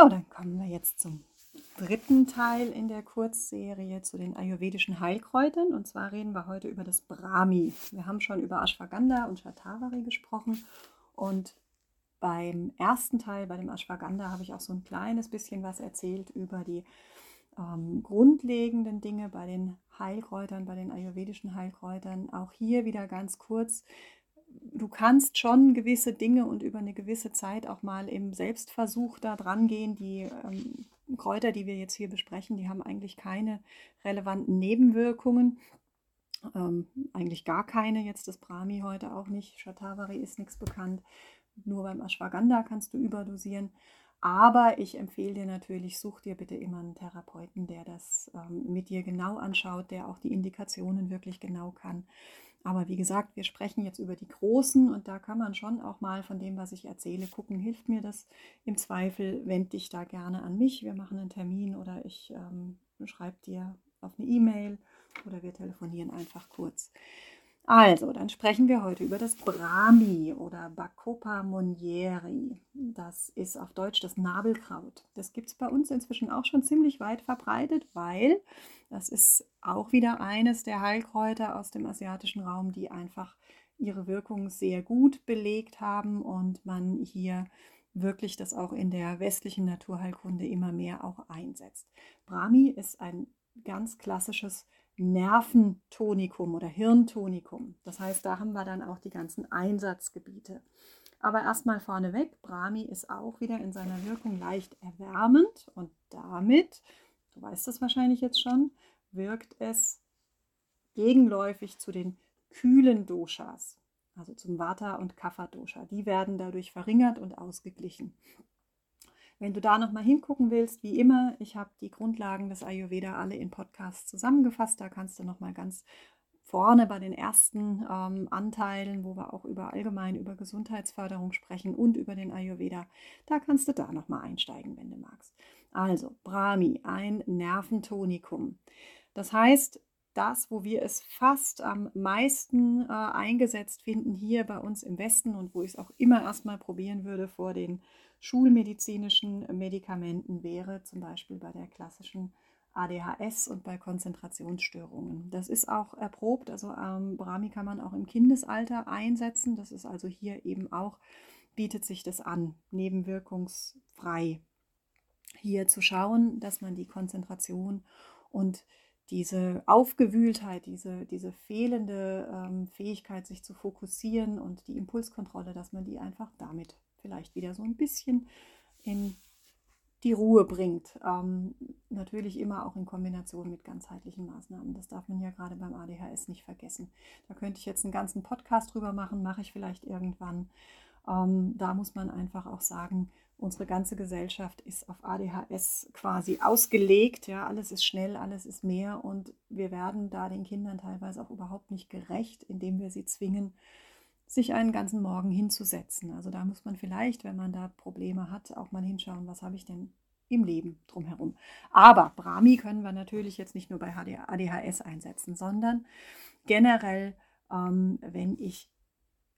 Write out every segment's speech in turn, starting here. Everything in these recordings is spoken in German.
So, dann kommen wir jetzt zum dritten Teil in der Kurzserie zu den ayurvedischen Heilkräutern. Und zwar reden wir heute über das Brahmi. Wir haben schon über Ashwagandha und Shatavari gesprochen. Und beim ersten Teil, bei dem Ashwagandha, habe ich auch so ein kleines bisschen was erzählt über die ähm, grundlegenden Dinge bei den Heilkräutern, bei den ayurvedischen Heilkräutern. Auch hier wieder ganz kurz du kannst schon gewisse Dinge und über eine gewisse Zeit auch mal im Selbstversuch da dran gehen. Die ähm, Kräuter, die wir jetzt hier besprechen, die haben eigentlich keine relevanten Nebenwirkungen. Ähm, eigentlich gar keine, jetzt das Brahmi heute auch nicht. Shatavari ist nichts bekannt. Nur beim Ashwagandha kannst du überdosieren. Aber ich empfehle dir natürlich, such dir bitte immer einen Therapeuten, der das ähm, mit dir genau anschaut, der auch die Indikationen wirklich genau kann. Aber wie gesagt, wir sprechen jetzt über die Großen und da kann man schon auch mal von dem, was ich erzähle, gucken, hilft mir das im Zweifel, wende dich da gerne an mich. Wir machen einen Termin oder ich ähm, schreibe dir auf eine E-Mail oder wir telefonieren einfach kurz. Also, dann sprechen wir heute über das Brahmi oder Bacopa monieri. Das ist auf Deutsch das Nabelkraut. Das gibt es bei uns inzwischen auch schon ziemlich weit verbreitet, weil das ist auch wieder eines der Heilkräuter aus dem asiatischen Raum, die einfach ihre Wirkung sehr gut belegt haben und man hier wirklich das auch in der westlichen Naturheilkunde immer mehr auch einsetzt. Brahmi ist ein ganz klassisches Nerventonikum oder Hirntonikum. Das heißt, da haben wir dann auch die ganzen Einsatzgebiete. Aber erstmal vorneweg, Brahmi ist auch wieder in seiner Wirkung leicht erwärmend und damit, du weißt das wahrscheinlich jetzt schon, wirkt es gegenläufig zu den kühlen Doshas, also zum Vata und Kapha Dosha. Die werden dadurch verringert und ausgeglichen. Wenn du da nochmal hingucken willst, wie immer, ich habe die Grundlagen des Ayurveda alle in Podcasts zusammengefasst. Da kannst du nochmal ganz vorne bei den ersten ähm, Anteilen, wo wir auch über allgemein über Gesundheitsförderung sprechen und über den Ayurveda, da kannst du da nochmal einsteigen, wenn du magst. Also, Brahmi, ein Nerventonikum. Das heißt, das, wo wir es fast am meisten äh, eingesetzt finden, hier bei uns im Westen und wo ich es auch immer erstmal probieren würde vor den schulmedizinischen Medikamenten wäre, zum Beispiel bei der klassischen ADHS und bei Konzentrationsstörungen. Das ist auch erprobt, also ähm, Brahmi kann man auch im Kindesalter einsetzen. Das ist also hier eben auch, bietet sich das an, nebenwirkungsfrei hier zu schauen, dass man die Konzentration und diese Aufgewühltheit, diese, diese fehlende ähm, Fähigkeit, sich zu fokussieren und die Impulskontrolle, dass man die einfach damit vielleicht wieder so ein bisschen in die Ruhe bringt. Ähm, natürlich immer auch in Kombination mit ganzheitlichen Maßnahmen. Das darf man ja gerade beim ADHS nicht vergessen. Da könnte ich jetzt einen ganzen Podcast drüber machen, mache ich vielleicht irgendwann. Ähm, da muss man einfach auch sagen, unsere ganze Gesellschaft ist auf ADHS quasi ausgelegt. Ja, alles ist schnell, alles ist mehr und wir werden da den Kindern teilweise auch überhaupt nicht gerecht, indem wir sie zwingen, sich einen ganzen Morgen hinzusetzen. Also da muss man vielleicht, wenn man da Probleme hat, auch mal hinschauen, was habe ich denn im Leben drumherum. Aber Brahmi können wir natürlich jetzt nicht nur bei ADHS einsetzen, sondern generell, ähm, wenn ich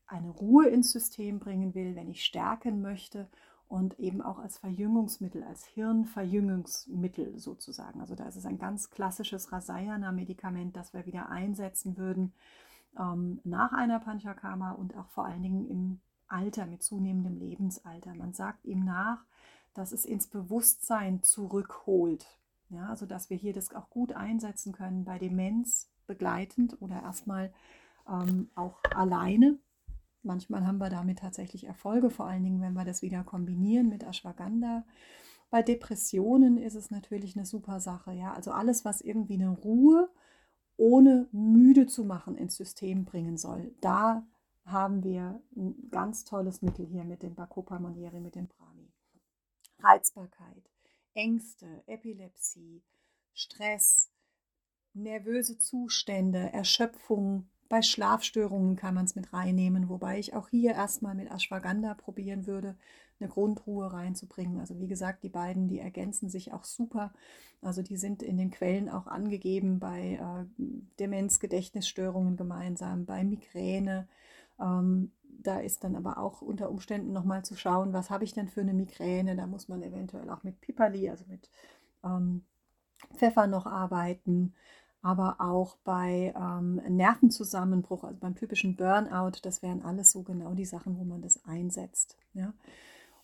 eine Ruhe ins System bringen will, wenn ich stärken möchte und eben auch als Verjüngungsmittel, als Hirnverjüngungsmittel sozusagen. Also da ist es ein ganz klassisches Rasayana-Medikament, das wir wieder einsetzen würden ähm, nach einer Panchakarma und auch vor allen Dingen im Alter, mit zunehmendem Lebensalter. Man sagt ihm nach, dass es ins Bewusstsein zurückholt. Ja, also dass wir hier das auch gut einsetzen können bei Demenz begleitend oder erstmal ähm, auch alleine. Manchmal haben wir damit tatsächlich Erfolge, vor allen Dingen, wenn wir das wieder kombinieren mit Ashwagandha. Bei Depressionen ist es natürlich eine super Sache. Ja? Also alles, was irgendwie eine Ruhe ohne müde zu machen ins System bringen soll. Da haben wir ein ganz tolles Mittel hier mit dem Bacopa Monieri, mit dem Brahmi. Reizbarkeit, Ängste, Epilepsie, Stress, nervöse Zustände, Erschöpfung. Bei Schlafstörungen kann man es mit reinnehmen, wobei ich auch hier erstmal mit Ashwagandha probieren würde, eine Grundruhe reinzubringen. Also wie gesagt, die beiden, die ergänzen sich auch super. Also die sind in den Quellen auch angegeben bei äh, Demenz, Gedächtnisstörungen gemeinsam, bei Migräne. Ähm, da ist dann aber auch unter Umständen nochmal zu schauen, was habe ich denn für eine Migräne. Da muss man eventuell auch mit Pipali, also mit ähm, Pfeffer noch arbeiten aber auch bei ähm, Nervenzusammenbruch, also beim typischen Burnout, das wären alles so genau die Sachen, wo man das einsetzt. Ja?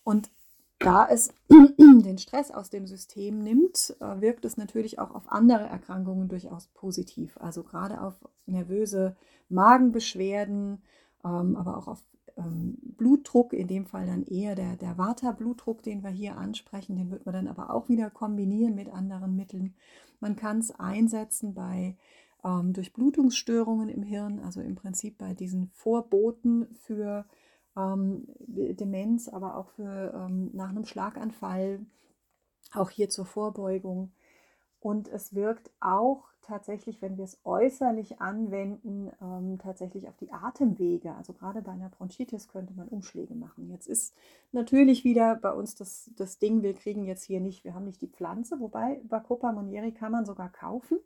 Und da es den Stress aus dem System nimmt, äh, wirkt es natürlich auch auf andere Erkrankungen durchaus positiv. Also gerade auf nervöse Magenbeschwerden, ähm, aber auch auf ähm, Blutdruck, in dem Fall dann eher der, der Vata-Blutdruck, den wir hier ansprechen, den wird man dann aber auch wieder kombinieren mit anderen Mitteln. Man kann es einsetzen bei ähm, Durchblutungsstörungen im Hirn, also im Prinzip bei diesen Vorboten für ähm, Demenz, aber auch für ähm, nach einem Schlaganfall, auch hier zur Vorbeugung. Und es wirkt auch tatsächlich, wenn wir es äußerlich anwenden, ähm, tatsächlich auf die Atemwege. Also gerade bei einer Bronchitis könnte man Umschläge machen. Jetzt ist natürlich wieder bei uns das, das Ding, wir kriegen jetzt hier nicht, wir haben nicht die Pflanze, wobei Bacopa monieri kann man sogar kaufen.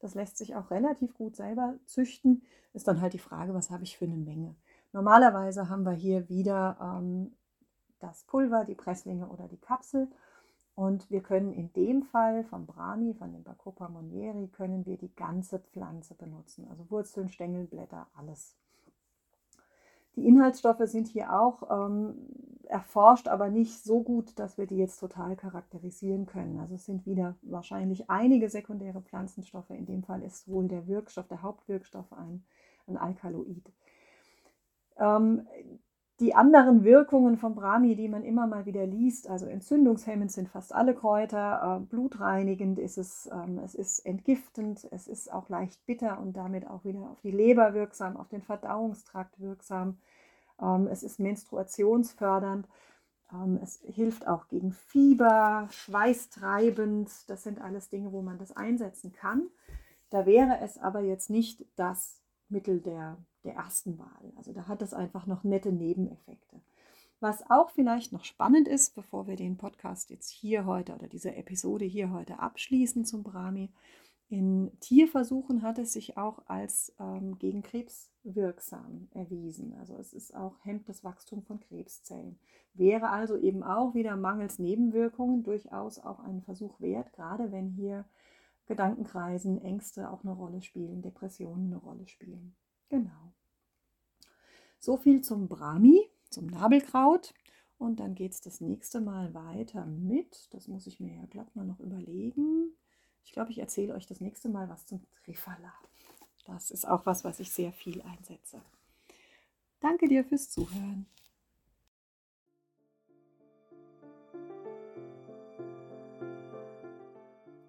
Das lässt sich auch relativ gut selber züchten. Ist dann halt die Frage, was habe ich für eine Menge. Normalerweise haben wir hier wieder ähm, das Pulver, die Presslinge oder die Kapsel. Und wir können in dem Fall vom Brahmi, von dem Bacopa monieri, können wir die ganze Pflanze benutzen. Also Wurzeln, Stängel, Blätter, alles. Die Inhaltsstoffe sind hier auch ähm, erforscht, aber nicht so gut, dass wir die jetzt total charakterisieren können. Also es sind wieder wahrscheinlich einige sekundäre Pflanzenstoffe. In dem Fall ist wohl der Wirkstoff, der Hauptwirkstoff ein, ein Alkaloid. Ähm, die anderen Wirkungen von Brahmi, die man immer mal wieder liest, also entzündungshemmend sind fast alle Kräuter, äh, blutreinigend ist es, ähm, es ist entgiftend, es ist auch leicht bitter und damit auch wieder auf die Leber wirksam, auf den Verdauungstrakt wirksam. Ähm, es ist menstruationsfördernd. Ähm, es hilft auch gegen Fieber, schweißtreibend. Das sind alles Dinge, wo man das einsetzen kann. Da wäre es aber jetzt nicht das Mittel der der ersten Wahl. Also da hat es einfach noch nette Nebeneffekte. Was auch vielleicht noch spannend ist, bevor wir den Podcast jetzt hier heute oder diese Episode hier heute abschließen zum Brahmi, in Tierversuchen hat es sich auch als ähm, gegen Krebs wirksam erwiesen. Also es ist auch hemmt das Wachstum von Krebszellen. Wäre also eben auch wieder mangels Nebenwirkungen durchaus auch ein Versuch wert, gerade wenn hier Gedankenkreisen, Ängste auch eine Rolle spielen, Depressionen eine Rolle spielen. Genau. So viel zum Brahmi, zum Nabelkraut. Und dann geht es das nächste Mal weiter mit, das muss ich mir ja glatt mal noch überlegen. Ich glaube, ich erzähle euch das nächste Mal was zum Trifala. Das ist auch was, was ich sehr viel einsetze. Danke dir fürs Zuhören.